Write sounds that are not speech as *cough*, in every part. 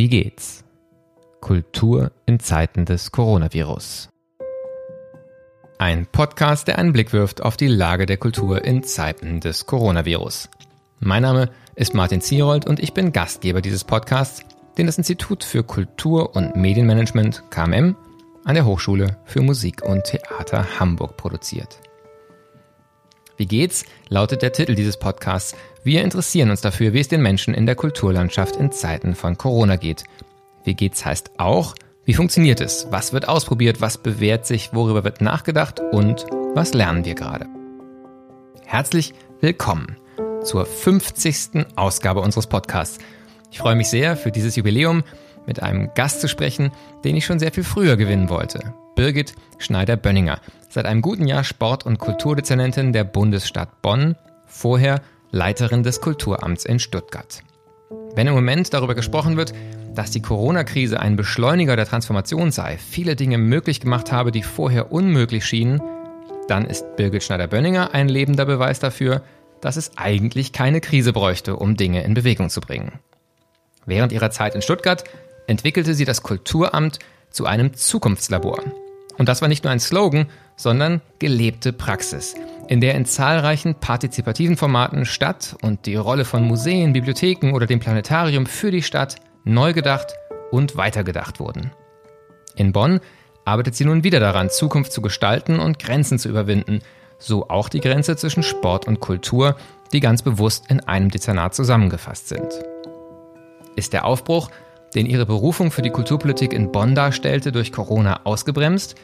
Wie geht's? Kultur in Zeiten des Coronavirus. Ein Podcast, der einen Blick wirft auf die Lage der Kultur in Zeiten des Coronavirus. Mein Name ist Martin Zierold und ich bin Gastgeber dieses Podcasts, den das Institut für Kultur und Medienmanagement KMM an der Hochschule für Musik und Theater Hamburg produziert. Wie geht's? lautet der Titel dieses Podcasts. Wir interessieren uns dafür, wie es den Menschen in der Kulturlandschaft in Zeiten von Corona geht. Wie geht's heißt auch, wie funktioniert es? Was wird ausprobiert? Was bewährt sich? Worüber wird nachgedacht? Und was lernen wir gerade? Herzlich willkommen zur 50. Ausgabe unseres Podcasts. Ich freue mich sehr, für dieses Jubiläum mit einem Gast zu sprechen, den ich schon sehr viel früher gewinnen wollte. Birgit Schneider-Bönninger, seit einem guten Jahr Sport- und Kulturdezernentin der Bundesstadt Bonn, vorher Leiterin des Kulturamts in Stuttgart. Wenn im Moment darüber gesprochen wird, dass die Corona-Krise ein Beschleuniger der Transformation sei, viele Dinge möglich gemacht habe, die vorher unmöglich schienen, dann ist Birgit Schneider-Bönninger ein lebender Beweis dafür, dass es eigentlich keine Krise bräuchte, um Dinge in Bewegung zu bringen. Während ihrer Zeit in Stuttgart entwickelte sie das Kulturamt zu einem Zukunftslabor. Und das war nicht nur ein Slogan, sondern gelebte Praxis, in der in zahlreichen partizipativen Formaten Stadt und die Rolle von Museen, Bibliotheken oder dem Planetarium für die Stadt neu gedacht und weitergedacht wurden. In Bonn arbeitet sie nun wieder daran, Zukunft zu gestalten und Grenzen zu überwinden, so auch die Grenze zwischen Sport und Kultur, die ganz bewusst in einem Dezernat zusammengefasst sind. Ist der Aufbruch, den ihre Berufung für die Kulturpolitik in Bonn darstellte, durch Corona ausgebremst?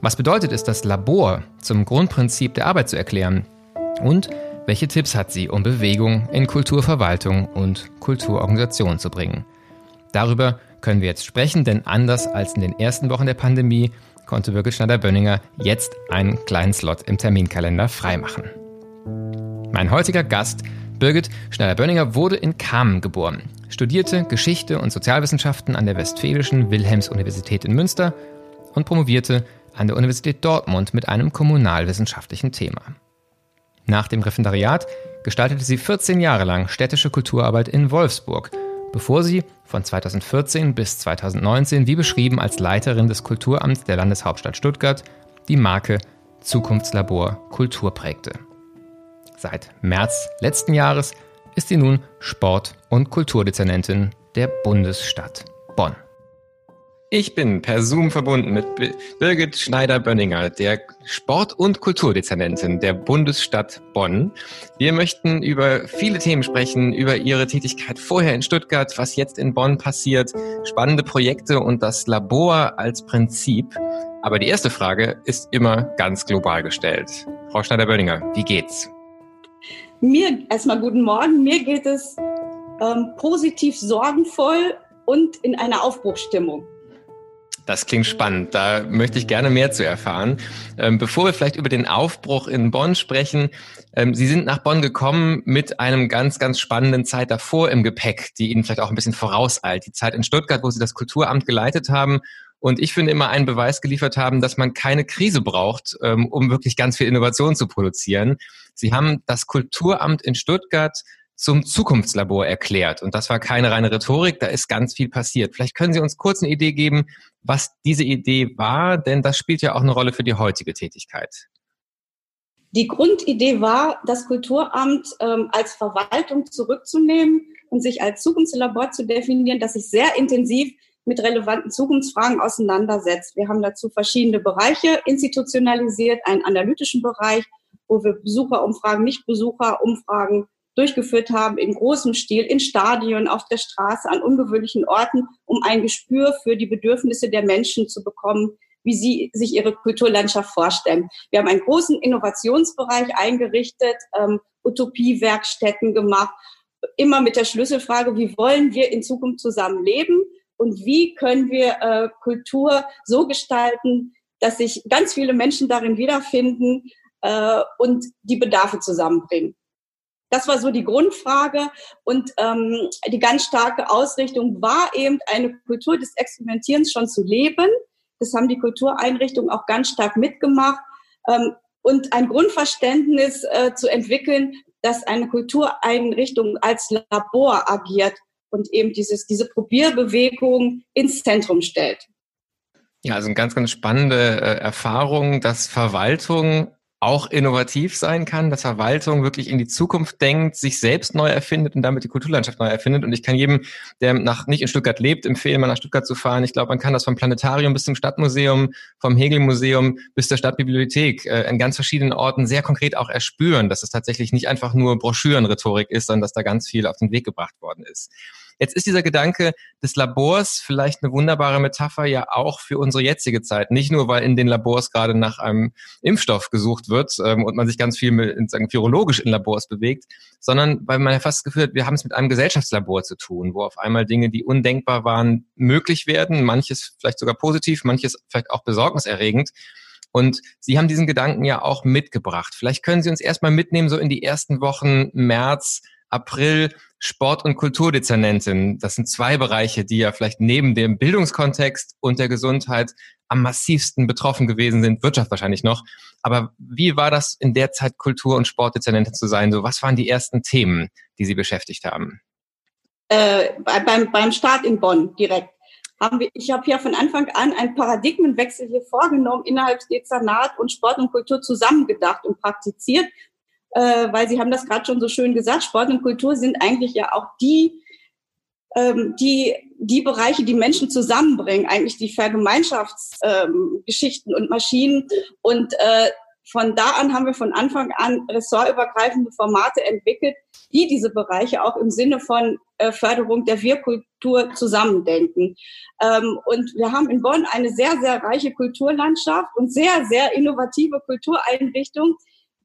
Was bedeutet es, das Labor zum Grundprinzip der Arbeit zu erklären? Und welche Tipps hat sie, um Bewegung in Kulturverwaltung und Kulturorganisation zu bringen? Darüber können wir jetzt sprechen, denn anders als in den ersten Wochen der Pandemie konnte Birgit Schneider-Bönninger jetzt einen kleinen Slot im Terminkalender freimachen. Mein heutiger Gast, Birgit Schneider-Bönninger, wurde in Kamen geboren, studierte Geschichte und Sozialwissenschaften an der Westfälischen Wilhelms-Universität in Münster und promovierte an der Universität Dortmund mit einem kommunalwissenschaftlichen Thema. Nach dem Referendariat gestaltete sie 14 Jahre lang städtische Kulturarbeit in Wolfsburg, bevor sie von 2014 bis 2019, wie beschrieben, als Leiterin des Kulturamts der Landeshauptstadt Stuttgart die Marke Zukunftslabor Kultur prägte. Seit März letzten Jahres ist sie nun Sport- und Kulturdezernentin der Bundesstadt Bonn. Ich bin per Zoom verbunden mit Birgit Schneider-Bönninger, der Sport- und Kulturdezernentin der Bundesstadt Bonn. Wir möchten über viele Themen sprechen, über Ihre Tätigkeit vorher in Stuttgart, was jetzt in Bonn passiert, spannende Projekte und das Labor als Prinzip. Aber die erste Frage ist immer ganz global gestellt. Frau Schneider-Bönninger, wie geht's? Mir erstmal guten Morgen. Mir geht es ähm, positiv sorgenvoll und in einer Aufbruchstimmung. Das klingt spannend. Da möchte ich gerne mehr zu erfahren. Ähm, bevor wir vielleicht über den Aufbruch in Bonn sprechen, ähm, Sie sind nach Bonn gekommen mit einem ganz, ganz spannenden Zeit davor im Gepäck, die Ihnen vielleicht auch ein bisschen vorauseilt. Die Zeit in Stuttgart, wo Sie das Kulturamt geleitet haben und ich finde immer einen Beweis geliefert haben, dass man keine Krise braucht, ähm, um wirklich ganz viel Innovation zu produzieren. Sie haben das Kulturamt in Stuttgart zum Zukunftslabor erklärt. Und das war keine reine Rhetorik, da ist ganz viel passiert. Vielleicht können Sie uns kurz eine Idee geben, was diese Idee war, denn das spielt ja auch eine Rolle für die heutige Tätigkeit. Die Grundidee war, das Kulturamt ähm, als Verwaltung zurückzunehmen und sich als Zukunftslabor zu definieren, das sich sehr intensiv mit relevanten Zukunftsfragen auseinandersetzt. Wir haben dazu verschiedene Bereiche institutionalisiert, einen analytischen Bereich, wo wir Besucherumfragen, Nichtbesucherumfragen durchgeführt haben in großem Stil, in Stadien, auf der Straße, an ungewöhnlichen Orten, um ein Gespür für die Bedürfnisse der Menschen zu bekommen, wie sie sich ihre Kulturlandschaft vorstellen. Wir haben einen großen Innovationsbereich eingerichtet, ähm, Utopiewerkstätten gemacht, immer mit der Schlüsselfrage, wie wollen wir in Zukunft zusammen leben und wie können wir äh, Kultur so gestalten, dass sich ganz viele Menschen darin wiederfinden äh, und die Bedarfe zusammenbringen. Das war so die Grundfrage und ähm, die ganz starke Ausrichtung war eben eine Kultur des Experimentierens schon zu leben. Das haben die Kultureinrichtungen auch ganz stark mitgemacht ähm, und ein Grundverständnis äh, zu entwickeln, dass eine Kultureinrichtung als Labor agiert und eben dieses, diese Probierbewegung ins Zentrum stellt. Ja, also eine ganz, ganz spannende äh, Erfahrung, dass Verwaltung auch innovativ sein kann, dass Verwaltung wirklich in die Zukunft denkt, sich selbst neu erfindet und damit die Kulturlandschaft neu erfindet. Und ich kann jedem, der nach, nicht in Stuttgart lebt, empfehlen, mal nach Stuttgart zu fahren. Ich glaube, man kann das vom Planetarium bis zum Stadtmuseum, vom Hegel-Museum bis zur Stadtbibliothek äh, in ganz verschiedenen Orten sehr konkret auch erspüren, dass es tatsächlich nicht einfach nur Broschürenrhetorik ist, sondern dass da ganz viel auf den Weg gebracht worden ist. Jetzt ist dieser Gedanke des Labors vielleicht eine wunderbare Metapher ja auch für unsere jetzige Zeit. Nicht nur, weil in den Labors gerade nach einem Impfstoff gesucht wird ähm, und man sich ganz viel mit, sagen, virologisch in Labors bewegt, sondern weil man ja fast gefühlt, wir haben es mit einem Gesellschaftslabor zu tun, wo auf einmal Dinge, die undenkbar waren, möglich werden. Manches vielleicht sogar positiv, manches vielleicht auch besorgniserregend. Und Sie haben diesen Gedanken ja auch mitgebracht. Vielleicht können Sie uns erstmal mitnehmen, so in die ersten Wochen März, April Sport- und Kulturdezernentin. Das sind zwei Bereiche, die ja vielleicht neben dem Bildungskontext und der Gesundheit am massivsten betroffen gewesen sind, Wirtschaft wahrscheinlich noch. Aber wie war das in der Zeit, Kultur- und Sportdezernentin zu sein? So, was waren die ersten Themen, die Sie beschäftigt haben? Äh, beim, beim Start in Bonn direkt. Haben wir, ich habe ja von Anfang an einen Paradigmenwechsel hier vorgenommen, innerhalb Dezernat und Sport und Kultur zusammengedacht und praktiziert äh, weil Sie haben das gerade schon so schön gesagt, Sport und Kultur sind eigentlich ja auch die, ähm, die, die Bereiche, die Menschen zusammenbringen, eigentlich die Vergemeinschaftsgeschichten ähm, und Maschinen. Und äh, von da an haben wir von Anfang an ressortübergreifende Formate entwickelt, die diese Bereiche auch im Sinne von äh, Förderung der Wirkultur zusammendenken. Ähm, und wir haben in Bonn eine sehr, sehr reiche Kulturlandschaft und sehr, sehr innovative Kultureinrichtungen,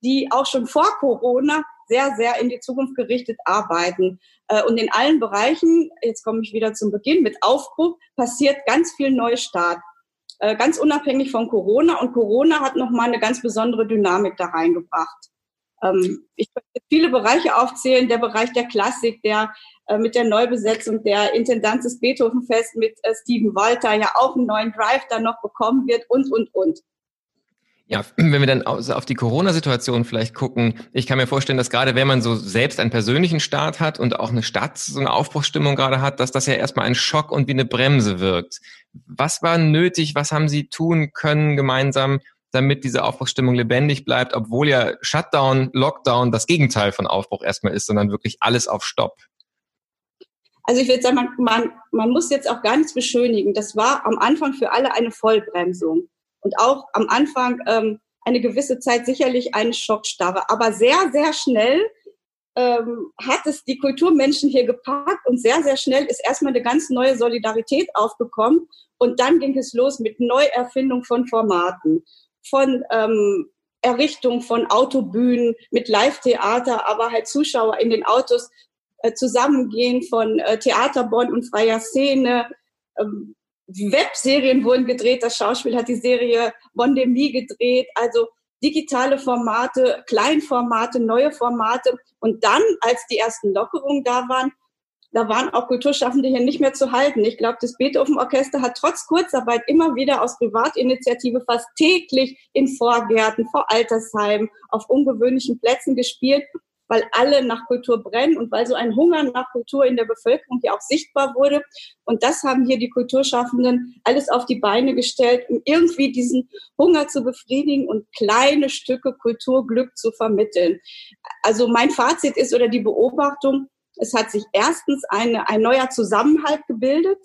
die auch schon vor Corona sehr, sehr in die Zukunft gerichtet arbeiten. Äh, und in allen Bereichen, jetzt komme ich wieder zum Beginn, mit Aufbruch passiert ganz viel Neustart. Äh, ganz unabhängig von Corona. Und Corona hat nochmal eine ganz besondere Dynamik da reingebracht. Ähm, ich könnte viele Bereiche aufzählen. Der Bereich der Klassik, der äh, mit der Neubesetzung der Intendanz des Beethovenfest mit Steven Walter ja auch einen neuen Drive dann noch bekommen wird und, und, und. Ja, *clears throat* wenn wir dann auf die Corona-Situation vielleicht gucken, ich kann mir vorstellen, dass gerade wenn man so selbst einen persönlichen Start hat und auch eine Stadt so eine Aufbruchsstimmung gerade hat, dass das ja erstmal ein Schock und wie eine Bremse wirkt. Was war nötig? Was haben Sie tun können gemeinsam, damit diese Aufbruchsstimmung lebendig bleibt, obwohl ja Shutdown, Lockdown das Gegenteil von Aufbruch erstmal ist, sondern wirklich alles auf Stopp? Also ich würde sagen, man, man, man muss jetzt auch gar nichts beschönigen. Das war am Anfang für alle eine Vollbremsung und auch am Anfang ähm, eine gewisse Zeit sicherlich eine Schockstarre. Aber sehr, sehr schnell ähm, hat es die Kulturmenschen hier gepackt und sehr, sehr schnell ist erstmal eine ganz neue Solidarität aufgekommen. Und dann ging es los mit Neuerfindung von Formaten, von ähm, Errichtung von Autobühnen mit Live-Theater, aber halt Zuschauer in den Autos äh, zusammengehen von äh, Theaterbond und freier Szene, ähm, Webserien wurden gedreht. Das Schauspiel hat die Serie Bondemie gedreht. Also digitale Formate, Kleinformate, neue Formate. Und dann, als die ersten Lockerungen da waren, da waren auch Kulturschaffende hier nicht mehr zu halten. Ich glaube, das Beethoven-Orchester hat trotz Kurzarbeit immer wieder aus Privatinitiative fast täglich in Vorgärten, vor Altersheimen, auf ungewöhnlichen Plätzen gespielt weil alle nach Kultur brennen und weil so ein Hunger nach Kultur in der Bevölkerung ja auch sichtbar wurde. Und das haben hier die Kulturschaffenden alles auf die Beine gestellt, um irgendwie diesen Hunger zu befriedigen und kleine Stücke Kulturglück zu vermitteln. Also mein Fazit ist oder die Beobachtung, es hat sich erstens eine, ein neuer Zusammenhalt gebildet,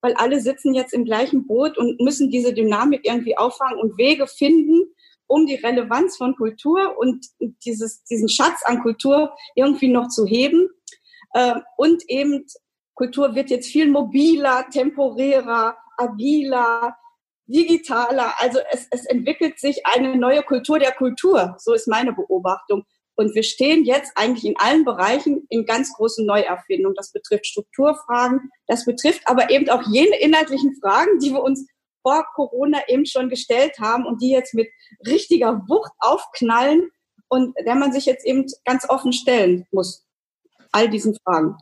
weil alle sitzen jetzt im gleichen Boot und müssen diese Dynamik irgendwie auffangen und Wege finden, um die Relevanz von Kultur und dieses, diesen Schatz an Kultur irgendwie noch zu heben. Äh, und eben Kultur wird jetzt viel mobiler, temporärer, agiler, digitaler. Also es, es entwickelt sich eine neue Kultur der Kultur. So ist meine Beobachtung. Und wir stehen jetzt eigentlich in allen Bereichen in ganz großen Neuerfindungen. Das betrifft Strukturfragen, das betrifft aber eben auch jene inhaltlichen Fragen, die wir uns vor Corona eben schon gestellt haben und die jetzt mit richtiger Wucht aufknallen und der man sich jetzt eben ganz offen stellen muss. All diesen Fragen.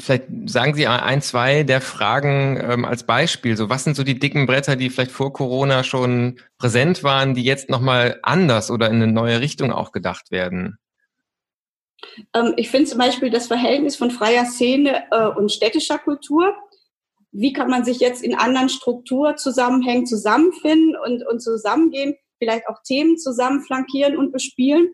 Vielleicht sagen Sie ein, zwei der Fragen ähm, als Beispiel. So, was sind so die dicken Bretter, die vielleicht vor Corona schon präsent waren, die jetzt nochmal anders oder in eine neue Richtung auch gedacht werden? Ähm, ich finde zum Beispiel das Verhältnis von freier Szene äh, und städtischer Kultur. Wie kann man sich jetzt in anderen Strukturzusammenhängen zusammenfinden und, und zusammengehen, vielleicht auch Themen zusammen flankieren und bespielen?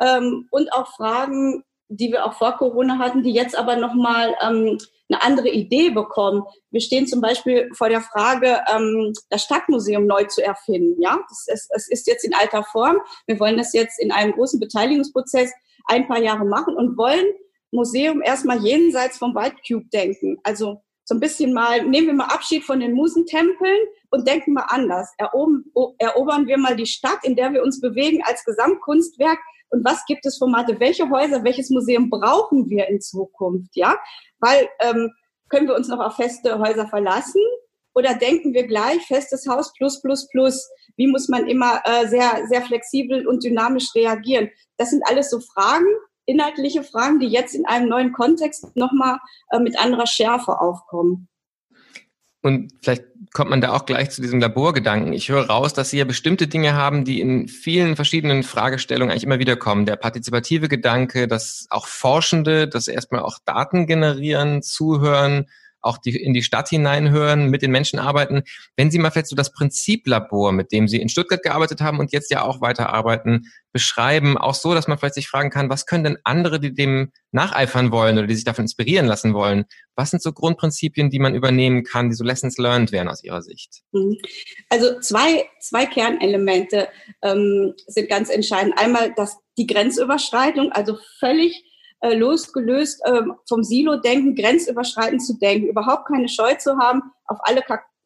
Ähm, und auch Fragen, die wir auch vor Corona hatten, die jetzt aber nochmal ähm, eine andere Idee bekommen. Wir stehen zum Beispiel vor der Frage, ähm, das Stadtmuseum neu zu erfinden. Ja, es ist, es ist jetzt in alter Form. Wir wollen das jetzt in einem großen Beteiligungsprozess ein paar Jahre machen und wollen Museum erstmal jenseits vom White Cube denken. Also so ein bisschen mal, nehmen wir mal Abschied von den Musentempeln und denken mal anders. erobern wir mal die Stadt, in der wir uns bewegen als Gesamtkunstwerk und was gibt es Formate, welche Häuser, welches Museum brauchen wir in Zukunft, ja? Weil ähm, können wir uns noch auf feste Häuser verlassen oder denken wir gleich festes Haus plus plus plus? Wie muss man immer äh, sehr sehr flexibel und dynamisch reagieren? Das sind alles so Fragen, inhaltliche Fragen, die jetzt in einem neuen Kontext nochmal äh, mit anderer Schärfe aufkommen. Und vielleicht kommt man da auch gleich zu diesem Laborgedanken. Ich höre raus, dass Sie ja bestimmte Dinge haben, die in vielen verschiedenen Fragestellungen eigentlich immer wieder kommen. Der partizipative Gedanke, dass auch Forschende, dass erstmal auch Daten generieren, zuhören, auch die, in die Stadt hineinhören, mit den Menschen arbeiten. Wenn Sie mal vielleicht so das Prinziplabor, mit dem Sie in Stuttgart gearbeitet haben und jetzt ja auch weiterarbeiten, beschreiben, auch so, dass man vielleicht sich fragen kann, was können denn andere, die dem nacheifern wollen oder die sich davon inspirieren lassen wollen, was sind so Grundprinzipien, die man übernehmen kann, die so Lessons learned wären aus Ihrer Sicht? Mhm. Also zwei, zwei Kernelemente ähm, sind ganz entscheidend. Einmal das, die Grenzüberschreitung, also völlig äh, losgelöst äh, vom Silo-Denken, grenzüberschreitend zu denken, überhaupt keine Scheu zu haben, auf alle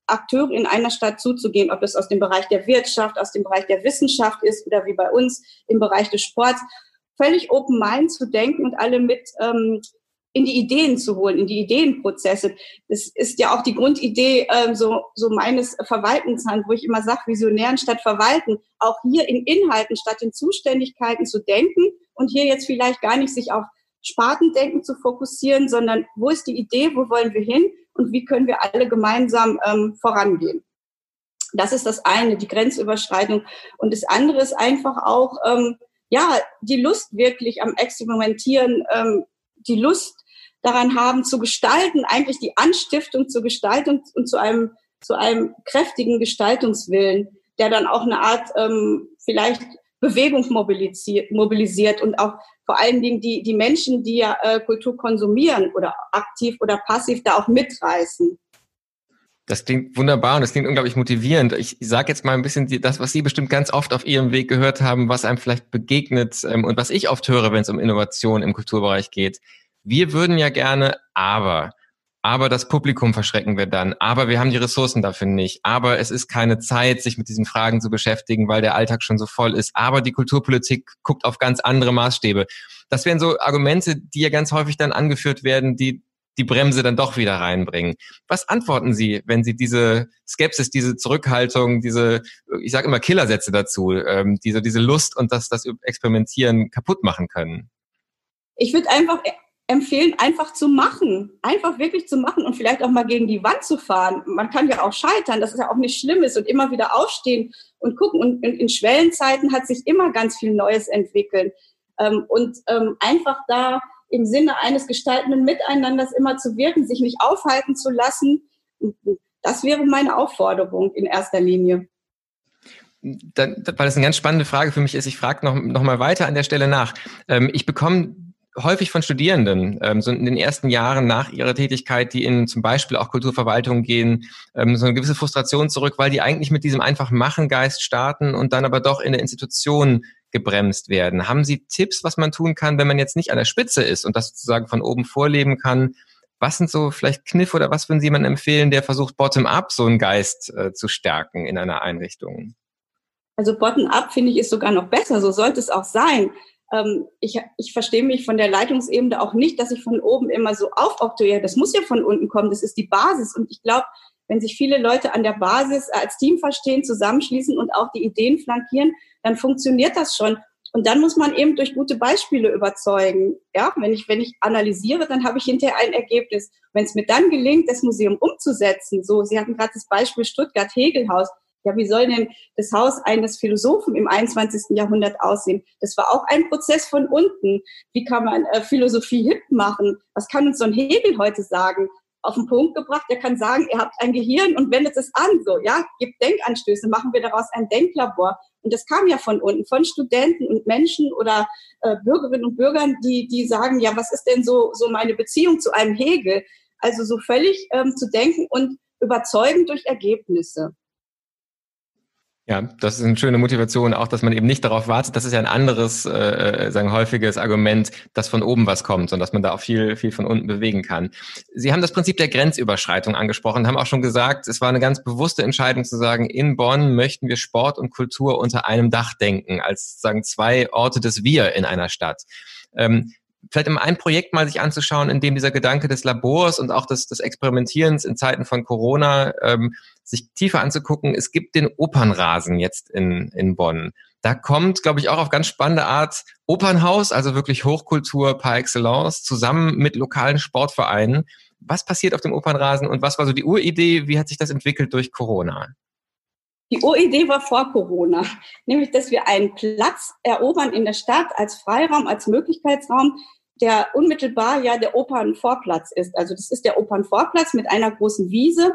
Akteure in einer Stadt zuzugehen, ob das aus dem Bereich der Wirtschaft, aus dem Bereich der Wissenschaft ist oder wie bei uns im Bereich des Sports, völlig open mind zu denken und alle mit ähm, in die Ideen zu holen, in die Ideenprozesse. Das ist ja auch die Grundidee ähm, so, so meines Verwaltens, wo ich immer sage, visionären statt verwalten, auch hier in Inhalten statt in Zuständigkeiten zu denken und hier jetzt vielleicht gar nicht sich auf Spartendenken zu fokussieren, sondern wo ist die Idee, wo wollen wir hin und wie können wir alle gemeinsam ähm, vorangehen. Das ist das eine, die Grenzüberschreitung. Und das andere ist einfach auch, ähm, ja, die Lust wirklich am Experimentieren, ähm, die Lust daran haben zu gestalten, eigentlich die Anstiftung zur Gestaltung und zu einem, zu einem kräftigen Gestaltungswillen, der dann auch eine Art ähm, vielleicht Bewegung mobilisiert, mobilisiert und auch vor allen Dingen die, die Menschen, die ja äh, Kultur konsumieren oder aktiv oder passiv da auch mitreißen. Das klingt wunderbar und das klingt unglaublich motivierend. Ich sage jetzt mal ein bisschen das, was Sie bestimmt ganz oft auf Ihrem Weg gehört haben, was einem vielleicht begegnet ähm, und was ich oft höre, wenn es um Innovation im Kulturbereich geht. Wir würden ja gerne, aber aber das Publikum verschrecken wir dann, aber wir haben die Ressourcen dafür nicht, aber es ist keine Zeit, sich mit diesen Fragen zu beschäftigen, weil der Alltag schon so voll ist, aber die Kulturpolitik guckt auf ganz andere Maßstäbe. Das wären so Argumente, die ja ganz häufig dann angeführt werden, die die Bremse dann doch wieder reinbringen. Was antworten Sie, wenn Sie diese Skepsis, diese Zurückhaltung, diese, ich sage immer Killersätze dazu, ähm, diese, diese Lust und das, das Experimentieren kaputt machen können? Ich würde einfach empfehlen, einfach zu machen. Einfach wirklich zu machen und vielleicht auch mal gegen die Wand zu fahren. Man kann ja auch scheitern, das ist ja auch nicht Schlimmes und immer wieder aufstehen und gucken. Und in, in Schwellenzeiten hat sich immer ganz viel Neues entwickelt. Ähm, und ähm, einfach da im Sinne eines gestaltenden Miteinanders immer zu wirken, sich nicht aufhalten zu lassen, das wäre meine Aufforderung in erster Linie. Dann, weil das eine ganz spannende Frage für mich ist, ich frage noch, noch mal weiter an der Stelle nach. Ähm, ich bekomme häufig von Studierenden, ähm, so in den ersten Jahren nach ihrer Tätigkeit, die in zum Beispiel auch Kulturverwaltung gehen, ähm, so eine gewisse Frustration zurück, weil die eigentlich mit diesem einfach Machengeist starten und dann aber doch in der Institution gebremst werden. Haben Sie Tipps, was man tun kann, wenn man jetzt nicht an der Spitze ist und das sozusagen von oben vorleben kann? Was sind so vielleicht Kniff oder was würden Sie jemandem empfehlen, der versucht, bottom-up so einen Geist äh, zu stärken in einer Einrichtung? Also bottom-up finde ich ist sogar noch besser, so sollte es auch sein ähm, ich, ich verstehe mich von der Leitungsebene auch nicht, dass ich von oben immer so aufoktroyiere. Das muss ja von unten kommen, das ist die Basis. Und ich glaube, wenn sich viele Leute an der Basis als Team verstehen, zusammenschließen und auch die Ideen flankieren, dann funktioniert das schon. Und dann muss man eben durch gute Beispiele überzeugen. Ja, wenn ich, wenn ich analysiere, dann habe ich hinterher ein Ergebnis. Wenn es mir dann gelingt, das Museum umzusetzen, so, Sie hatten gerade das Beispiel Stuttgart-Hegelhaus, Ja, wie soll denn das Haus eines Philosophen im 21. Jahrhundert aussehen? Das war auch ein Prozess von unten. Wie kann man äh, Philosophie hip machen? Was kann uns so ein Hegel heute sagen? Auf den Punkt gebracht, der kann sagen, ihr habt ein Gehirn und wendet es an, so, ja, gibt Denkanstöße, machen wir daraus ein Denklabor. Und das kam ja von unten, von Studenten und Menschen oder äh, Bürgerinnen und Bürgern, die, die sagen, ja, was ist denn so, so meine Beziehung zu einem Hegel? Also so völlig ähm, zu denken und überzeugend durch Ergebnisse. Ja, das ist eine schöne Motivation, auch dass man eben nicht darauf wartet. Das ist ja ein anderes, äh, sagen häufiges Argument, dass von oben was kommt und dass man da auch viel, viel von unten bewegen kann. Sie haben das Prinzip der Grenzüberschreitung angesprochen, haben auch schon gesagt, es war eine ganz bewusste Entscheidung zu sagen, in Bonn möchten wir Sport und Kultur unter einem Dach denken, als sagen zwei Orte des Wir in einer Stadt. Ähm, vielleicht immer ein Projekt mal sich anzuschauen, in dem dieser Gedanke des Labors und auch des, des Experimentierens in Zeiten von Corona ähm, sich tiefer anzugucken. Es gibt den Opernrasen jetzt in, in Bonn. Da kommt, glaube ich, auch auf ganz spannende Art Opernhaus, also wirklich Hochkultur par excellence, zusammen mit lokalen Sportvereinen. Was passiert auf dem Opernrasen und was war so die Uridee? Wie hat sich das entwickelt durch Corona? Die Uridee war vor Corona, nämlich dass wir einen Platz erobern in der Stadt als Freiraum, als Möglichkeitsraum, der unmittelbar ja der Opernvorplatz ist. Also das ist der Opernvorplatz mit einer großen Wiese,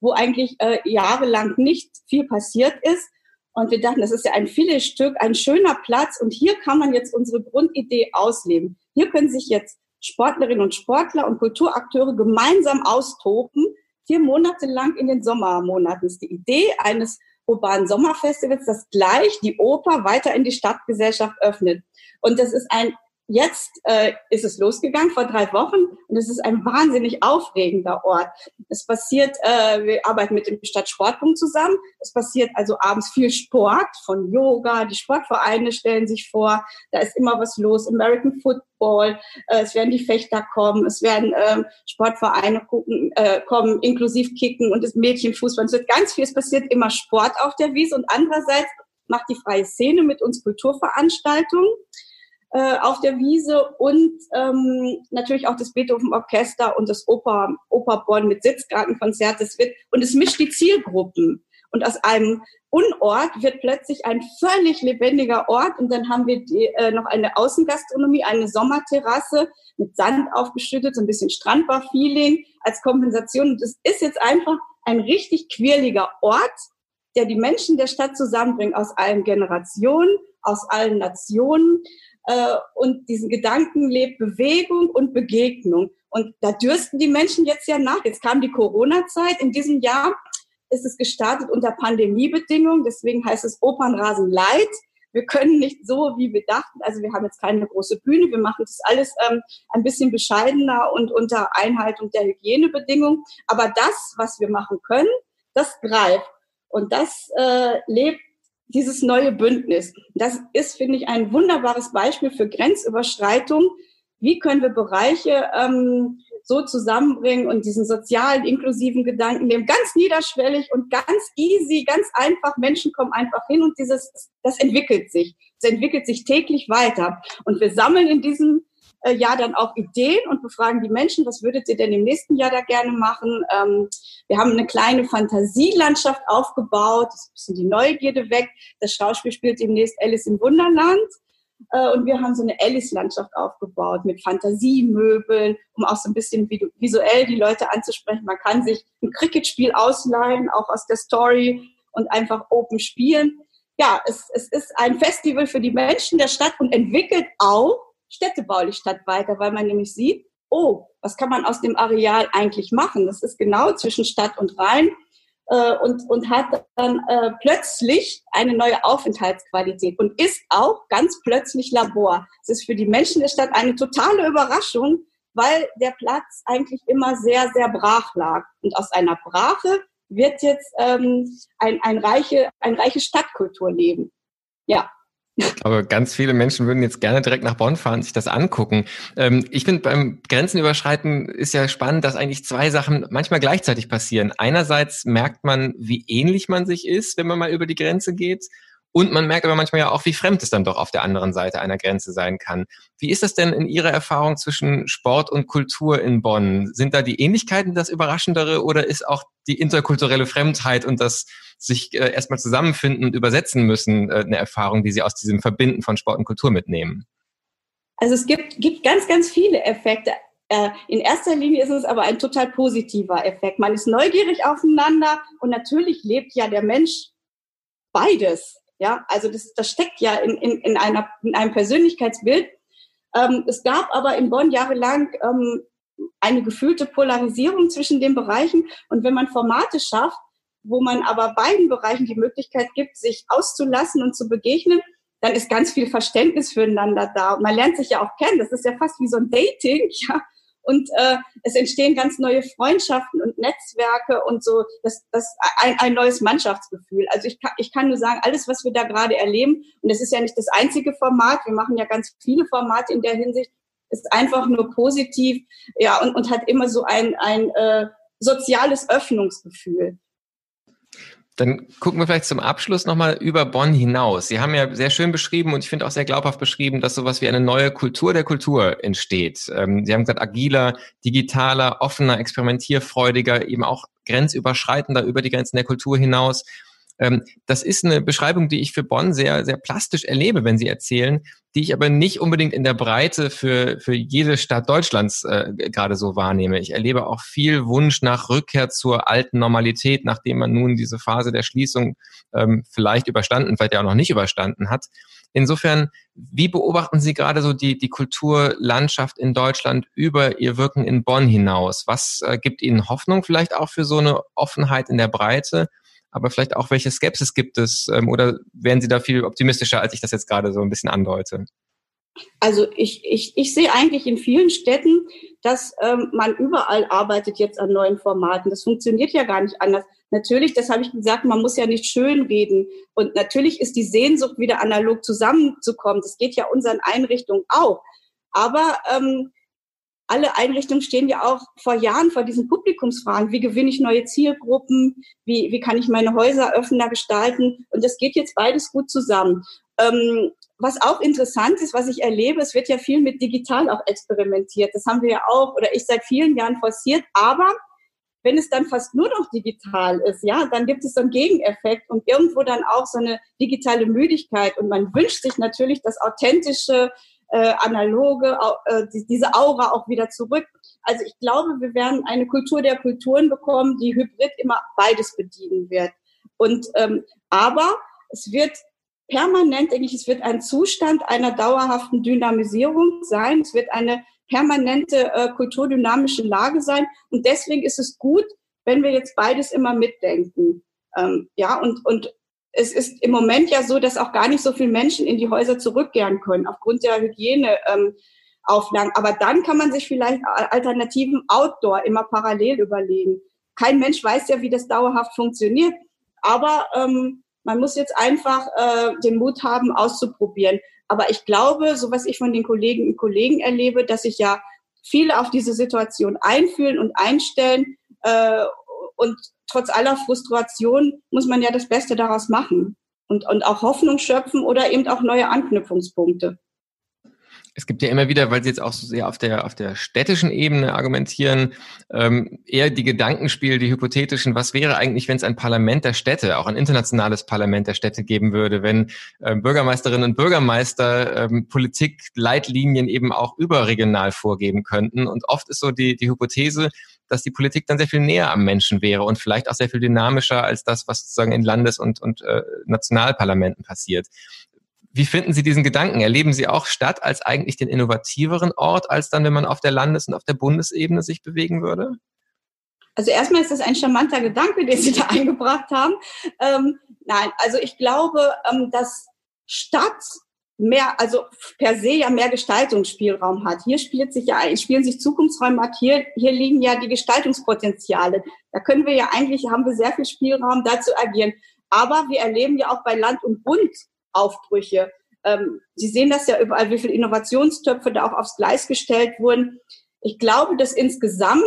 wo eigentlich äh, jahrelang nicht viel passiert ist. Und wir dachten, das ist ja ein Filetstück, ein schöner Platz. Und hier kann man jetzt unsere Grundidee ausleben. Hier können sich jetzt Sportlerinnen und Sportler und Kulturakteure gemeinsam austoben. Vier Monate lang in den Sommermonaten ist die Idee eines urbanen Sommerfestivals, das gleich die Oper weiter in die Stadtgesellschaft öffnet. Und das ist ein Jetzt äh, ist es losgegangen vor drei Wochen und es ist ein wahnsinnig aufregender Ort. Es passiert, äh, wir arbeiten mit dem Stadtsportpunkt zusammen. Es passiert also abends viel Sport von Yoga. Die Sportvereine stellen sich vor. Da ist immer was los. American Football. Äh, es werden die Fechter kommen. Es werden äh, Sportvereine gucken, äh, kommen, inklusiv Kicken und das Mädchenfußball. Es wird ganz viel. Es passiert immer Sport auf der Wiese und andererseits macht die freie Szene mit uns Kulturveranstaltungen äh, auf der Wiese und ähm, natürlich auch das Beethoven Orchester und das Oper, Oper Bonn mit Sitzgartenkonzert. Das wird, und es mischt die Zielgruppen. Und aus einem Unort wird plötzlich ein völlig lebendiger Ort. Und dann haben wir die, äh, noch eine Außengastronomie, eine Sommerterrasse mit Sand aufgeschüttet, so ein bisschen Strandbar-Feeling als Kompensation. Und es ist jetzt einfach ein richtig quirliger Ort, der die Menschen der Stadt zusammenbringt aus allen Generationen, aus allen Nationen äh, und diesen Gedanken lebt Bewegung und Begegnung. Und da dürsten die Menschen jetzt ja nach. Jetzt kam die Corona-Zeit. In diesem Jahr ist es gestartet unter Pandemiebedingungen. Deswegen heißt es Opernrasen Light. Wir können nicht so, wie wir dachten. Also wir haben jetzt keine große Bühne. Wir machen das alles ähm, ein bisschen bescheidener und unter Einhaltung der Hygienebedingungen. Aber das, was wir machen können, das greift. Und das äh, lebt dieses neue Bündnis. Das ist, finde ich, ein wunderbares Beispiel für Grenzüberschreitung. Wie können wir Bereiche ähm, so zusammenbringen und diesen sozialen, inklusiven Gedanken nehmen, ganz niederschwellig und ganz easy, ganz einfach. Menschen kommen einfach hin und dieses, das entwickelt sich. Es entwickelt sich täglich weiter. Und wir sammeln in diesem äh, Jahr dann auch Ideen und befragen die Menschen, was würdet ihr denn im nächsten Jahr da gerne machen? Ähm, wir haben eine kleine Fantasielandschaft aufgebaut, das ist ein bisschen die Neugierde weg. Das Schauspiel spielt demnächst Alice im Wunderland. Äh, und wir haben so eine Alice-Landschaft aufgebaut mit Fantasiemöbeln, um auch so ein bisschen visuell die Leute anzusprechen. Man kann sich ein Cricket-Spiel ausleihen, auch aus der Story und einfach open spielen. Ja, es, es ist ein Festival für die Menschen der Stadt und entwickelt auch städtebaulich statt weiter, weil man nämlich sieht, oh, was kann man aus dem Areal eigentlich machen? Das ist genau zwischen Stadt und Rhein äh, und, und hat dann äh, plötzlich eine neue Aufenthaltsqualität und ist auch ganz plötzlich Labor. Es ist für die Menschen der Stadt eine totale Überraschung, weil der Platz eigentlich immer sehr, sehr brach lag. Und aus einer Brache wird jetzt ähm, ein, ein, reiche, ein reiches Stadtkulturleben. Ja, aber ganz viele Menschen würden jetzt gerne direkt nach Bonn fahren, sich das angucken. Ähm, ich finde, beim Grenzenüberschreiten ist ja spannend, dass eigentlich zwei Sachen manchmal gleichzeitig passieren. Einerseits merkt man, wie ähnlich man sich ist, wenn man mal über die Grenze geht. Und man merkt aber manchmal ja auch, wie fremd es dann doch auf der anderen Seite einer Grenze sein kann. Wie ist das denn in Ihrer Erfahrung zwischen Sport und Kultur in Bonn? Sind da die Ähnlichkeiten das Überraschendere oder ist auch die interkulturelle Fremdheit und das sich äh, erstmal zusammenfinden und übersetzen müssen äh, eine Erfahrung, die Sie aus diesem Verbinden von Sport und Kultur mitnehmen? Also es gibt, gibt ganz, ganz viele Effekte. Äh, in erster Linie ist es aber ein total positiver Effekt. Man ist neugierig aufeinander und natürlich lebt ja der Mensch beides. Ja, also das, das steckt ja in, in, in, einer, in einem Persönlichkeitsbild. Ähm, es gab aber in Bonn jahrelang ähm, eine gefühlte Polarisierung zwischen den Bereichen. Und wenn man Formate schafft, wo man aber beiden Bereichen die Möglichkeit gibt, sich auszulassen und zu begegnen, dann ist ganz viel Verständnis füreinander da. Man lernt sich ja auch kennen. Das ist ja fast wie so ein Dating, *laughs* ja und äh, es entstehen ganz neue Freundschaften und Netzwerke und so das, das ein, ein neues Mannschaftsgefühl. Also ich kann, ich kann nur sagen, alles, was wir da gerade erleben, und das ist ja nicht das einzige Format, wir machen ja ganz viele Formate in der Hinsicht, ist einfach nur positiv, ja, und, und hat immer so ein, ein äh, soziales Öffnungsgefühl. Dann gucken wir vielleicht zum Abschluss nochmal über Bonn hinaus. Sie haben ja sehr schön beschrieben und ich finde auch sehr glaubhaft beschrieben, dass sowas wie eine neue Kultur der Kultur entsteht. Ähm, Sie haben gesagt, agiler, digitaler, offener, experimentierfreudiger, eben auch grenzüberschreitender über die Grenzen der Kultur hinaus. Ähm, das ist eine Beschreibung, die ich für Bonn sehr, sehr plastisch erlebe, wenn Sie erzählen, die ich aber nicht unbedingt in der Breite für, für jede Stadt Deutschlands äh, gerade so wahrnehme. Ich erlebe auch viel Wunsch nach Rückkehr zur alten Normalität, nachdem man nun diese Phase der Schließung ähm, vielleicht überstanden, vielleicht ja auch noch nicht überstanden hat. Insofern, wie beobachten Sie gerade so die, die Kulturlandschaft in Deutschland über Ihr Wirken in Bonn hinaus? Was äh, gibt Ihnen Hoffnung vielleicht auch für so eine Offenheit in der Breite? Aber vielleicht auch, welche Skepsis gibt es ähm, oder wären Sie da viel optimistischer, als ich das jetzt gerade so ein bisschen andeute? Also ich, ich, ich sehe eigentlich in vielen Städten, dass ähm, man überall arbeitet jetzt an neuen Formaten. Das funktioniert ja gar nicht anders. Natürlich, das habe ich gesagt, man muss ja nicht schönreden. Und natürlich ist die Sehnsucht, wieder analog zusammenzukommen. Das geht ja unseren Einrichtungen auch. Aber ähm, alle Einrichtungen stehen ja auch vor Jahren vor diesen Publikumsfragen. Wie gewinne ich neue Zielgruppen? Wie, wie kann ich meine Häuser öffner gestalten? Und das geht jetzt beides gut zusammen. Ähm, was auch interessant ist, was ich erlebe, es wird ja viel mit digital auch experimentiert. Das haben wir ja auch oder ich seit vielen Jahren forciert. Aber wenn es dann fast nur noch digital ist, ja, dann gibt es so einen Gegeneffekt und irgendwo dann auch so eine digitale Müdigkeit. Und man wünscht sich natürlich das authentische, äh, analoge, äh, diese Aura auch wieder zurück. Also ich glaube, wir werden eine Kultur der Kulturen bekommen, die hybrid immer beides bedienen wird. Und ähm, aber es wird permanent, denke ich, es wird ein Zustand einer dauerhaften Dynamisierung sein. Es wird eine permanente äh, kulturdynamische Lage sein. Und deswegen ist es gut, wenn wir jetzt beides immer mitdenken. Ähm, ja, und, und es ist im Moment ja so, dass auch gar nicht so viele Menschen in die Häuser zurückkehren können, aufgrund der Hygieneauflagen. Ähm, Aber dann kann man sich vielleicht Alternativen Outdoor immer parallel überlegen. Kein Mensch weiß ja, wie das dauerhaft funktioniert. Aber ähm, man muss jetzt einfach äh, den Mut haben, auszuprobieren. Aber ich glaube, so was ich von den Kolleginnen und Kollegen erlebe, dass sich ja viele auf diese Situation einfühlen und einstellen äh, und trotz aller Frustration muss man ja das Beste daraus machen und, und auch Hoffnung schöpfen oder eben auch neue Anknüpfungspunkte. Es gibt ja immer wieder, weil Sie jetzt auch so sehr auf der, auf der städtischen Ebene argumentieren, ähm, eher die Gedankenspiele, die hypothetischen, was wäre eigentlich, wenn es ein Parlament der Städte, auch ein internationales Parlament der Städte geben würde, wenn ähm, Bürgermeisterinnen und Bürgermeister ähm, Politikleitlinien eben auch überregional vorgeben könnten. Und oft ist so die, die Hypothese, dass die Politik dann sehr viel näher am Menschen wäre und vielleicht auch sehr viel dynamischer als das, was sozusagen in Landes- und, und äh, Nationalparlamenten passiert. Wie finden Sie diesen Gedanken? Erleben Sie auch Stadt als eigentlich den innovativeren Ort, als dann, wenn man auf der Landes- und auf der Bundesebene sich bewegen würde? Also erstmal ist das ein charmanter Gedanke, den Sie *laughs* da eingebracht haben. Ähm, nein, also ich glaube, ähm, dass Stadt mehr, also per se ja mehr Gestaltungsspielraum hat. Hier spielt sich ja, spielen sich Zukunftsräume ab. Hier, hier liegen ja die Gestaltungspotenziale. Da können wir ja eigentlich, haben wir sehr viel Spielraum, da zu agieren. Aber wir erleben ja auch bei Land und Bund Aufbrüche. Ähm, Sie sehen das ja überall, wie viele Innovationstöpfe da auch aufs Gleis gestellt wurden. Ich glaube, dass insgesamt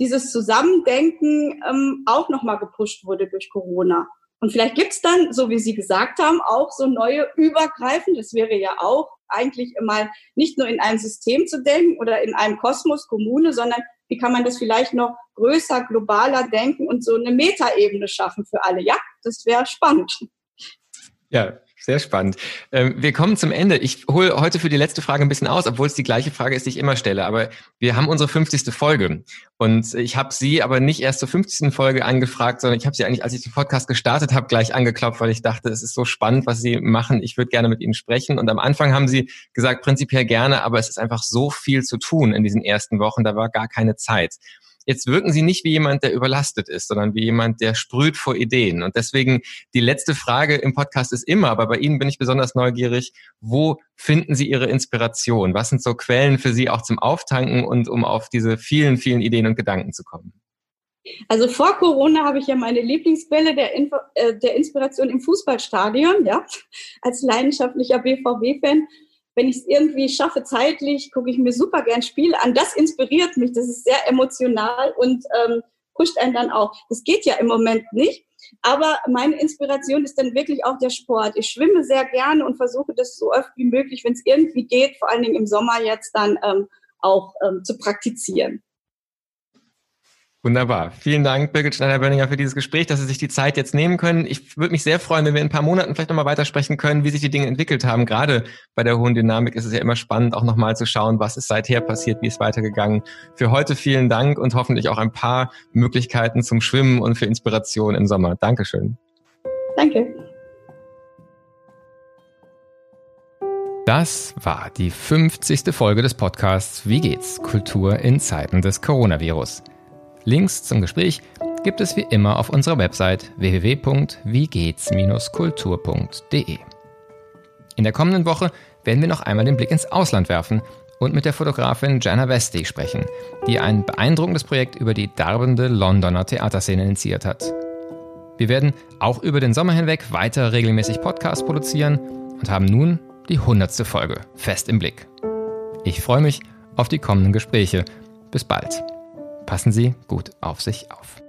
dieses Zusammendenken ähm, auch nochmal gepusht wurde durch Corona. Und vielleicht gibt's dann, so wie Sie gesagt haben, auch so neue übergreifend. Das wäre ja auch eigentlich immer nicht nur in einem System zu denken oder in einem Kosmos, Kommune, sondern wie kann man das vielleicht noch größer, globaler denken und so eine Metaebene schaffen für alle? Ja, das wäre spannend. Ja, sehr spannend. Ähm, wir kommen zum Ende. Ich hole heute für die letzte Frage ein bisschen aus, obwohl es die gleiche Frage ist, die ich immer stelle. Aber wir haben unsere 50. Folge. Und ich habe Sie aber nicht erst zur 50. Folge angefragt, sondern ich habe Sie eigentlich, als ich den Podcast gestartet habe, gleich angeklopft, weil ich dachte, es ist so spannend, was Sie machen. Ich würde gerne mit Ihnen sprechen. Und am Anfang haben Sie gesagt, prinzipiell gerne, aber es ist einfach so viel zu tun in diesen ersten Wochen. Da war gar keine Zeit. Jetzt wirken Sie nicht wie jemand, der überlastet ist, sondern wie jemand, der sprüht vor Ideen. Und deswegen die letzte Frage im Podcast ist immer, aber bei Ihnen bin ich besonders neugierig, wo finden Sie Ihre Inspiration? Was sind so Quellen für Sie auch zum Auftanken und um auf diese vielen, vielen Ideen und Gedanken zu kommen? Also vor Corona habe ich ja meine Lieblingsquelle der, Info, äh, der Inspiration im Fußballstadion, ja, als leidenschaftlicher BVB-Fan wenn ich es irgendwie schaffe, zeitlich, gucke ich mir super gern Spiele an. Das inspiriert mich, das ist sehr emotional und ähm, pusht einen dann auch. Das geht ja im Moment nicht. Aber meine Inspiration ist dann wirklich auch der Sport. Ich schwimme sehr gerne und versuche das so oft wie möglich, wenn es irgendwie geht, vor allen Dingen im Sommer jetzt dann ähm, auch ähm, zu praktizieren. Wunderbar. Vielen Dank, Birgit Schneider-Bönninger, für dieses Gespräch, dass Sie sich die Zeit jetzt nehmen können. Ich würde mich sehr freuen, wenn wir in ein paar Monaten vielleicht nochmal weitersprechen können, wie sich die Dinge entwickelt haben. Gerade bei der hohen Dynamik ist es ja immer spannend, auch nochmal zu schauen, was ist seither passiert, wie ist weitergegangen. Für heute vielen Dank und hoffentlich auch ein paar Möglichkeiten zum Schwimmen und für Inspiration im Sommer. Dankeschön. Danke. Das war die 50. Folge des Podcasts Wie geht's? Kultur in Zeiten des Coronavirus. Links zum Gespräch gibt es wie immer auf unserer Website www.wiegehts-kultur.de. In der kommenden Woche werden wir noch einmal den Blick ins Ausland werfen und mit der Fotografin Jana Westy sprechen, die ein beeindruckendes Projekt über die darbende Londoner Theaterszene initiiert hat. Wir werden auch über den Sommer hinweg weiter regelmäßig Podcasts produzieren und haben nun die hundertste Folge fest im Blick. Ich freue mich auf die kommenden Gespräche. Bis bald. Passen Sie gut auf sich auf.